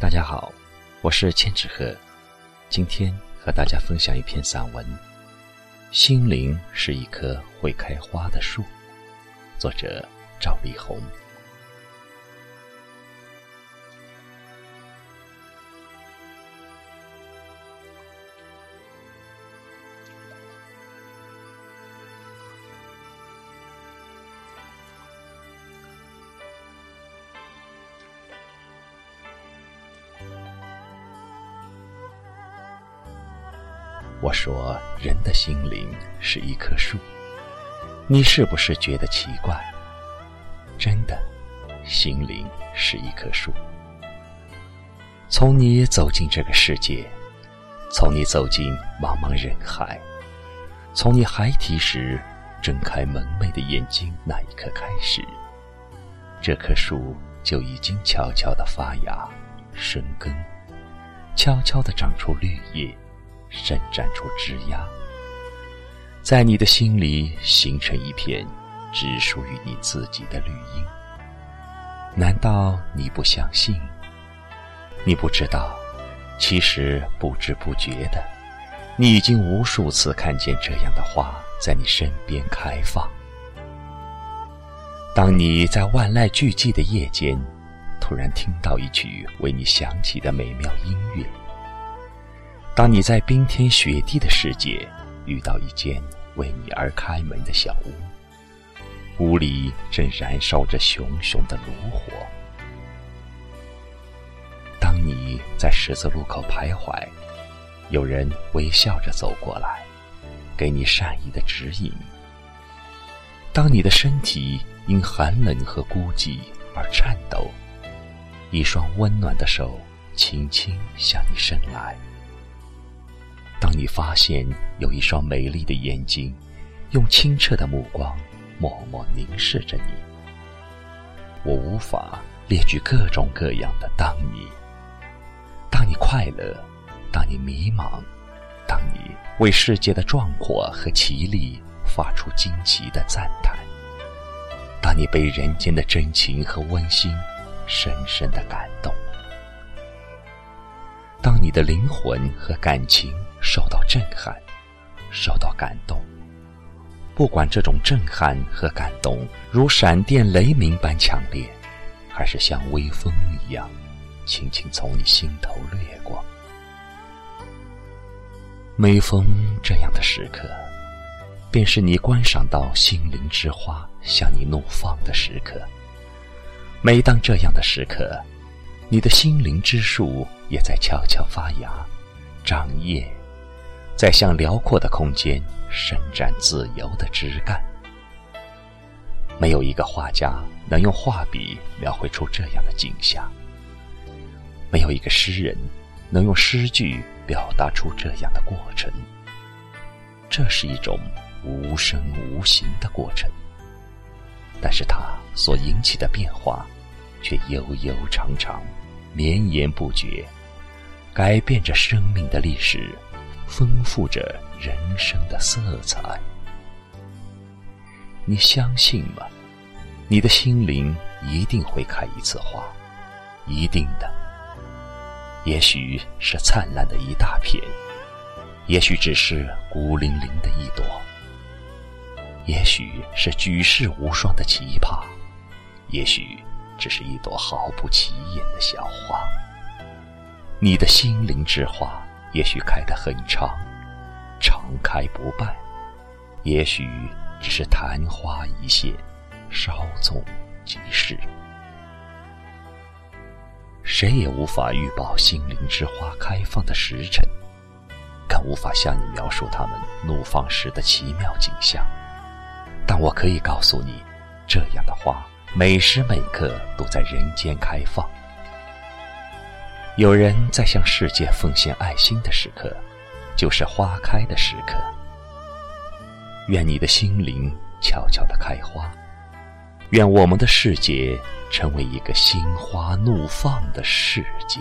大家好，我是千纸鹤，今天和大家分享一篇散文《心灵是一棵会开花的树》，作者赵丽宏。我说，人的心灵是一棵树，你是不是觉得奇怪？真的，心灵是一棵树。从你走进这个世界，从你走进茫茫人海，从你孩提时睁开蒙昧的眼睛那一刻开始，这棵树就已经悄悄地发芽、生根，悄悄地长出绿叶。伸展出枝桠，在你的心里形成一片只属于你自己的绿荫。难道你不相信？你不知道？其实不知不觉的，你已经无数次看见这样的花在你身边开放。当你在万籁俱寂的夜间，突然听到一曲为你响起的美妙音乐。当你在冰天雪地的世界遇到一间为你而开门的小屋，屋里正燃烧着熊熊的炉火；当你在十字路口徘徊，有人微笑着走过来，给你善意的指引；当你的身体因寒冷和孤寂而颤抖，一双温暖的手轻轻向你伸来。当你发现有一双美丽的眼睛，用清澈的目光默默凝视着你，我无法列举各种各样的当你。当你快乐，当你迷茫，当你为世界的壮阔和奇丽发出惊奇的赞叹，当你被人间的真情和温馨深深的感动，当你的灵魂和感情。受到震撼，受到感动。不管这种震撼和感动如闪电雷鸣般强烈，还是像微风一样轻轻从你心头掠过。每逢这样的时刻，便是你观赏到心灵之花向你怒放的时刻。每当这样的时刻，你的心灵之树也在悄悄发芽、长叶。在向辽阔的空间伸展自由的枝干。没有一个画家能用画笔描绘出这样的景象，没有一个诗人能用诗句表达出这样的过程。这是一种无声无形的过程，但是它所引起的变化却悠悠长长、绵延不绝，改变着生命的历史。丰富着人生的色彩，你相信吗？你的心灵一定会开一次花，一定的。也许是灿烂的一大片，也许只是孤零零的一朵，也许是举世无双的奇葩，也许只是一朵毫不起眼的小花。你的心灵之花。也许开得很长，常开不败；也许只是昙花一现，稍纵即逝。谁也无法预报心灵之花开放的时辰，更无法向你描述它们怒放时的奇妙景象。但我可以告诉你，这样的花每时每刻都在人间开放。有人在向世界奉献爱心的时刻，就是花开的时刻。愿你的心灵悄悄的开花，愿我们的世界成为一个心花怒放的世界。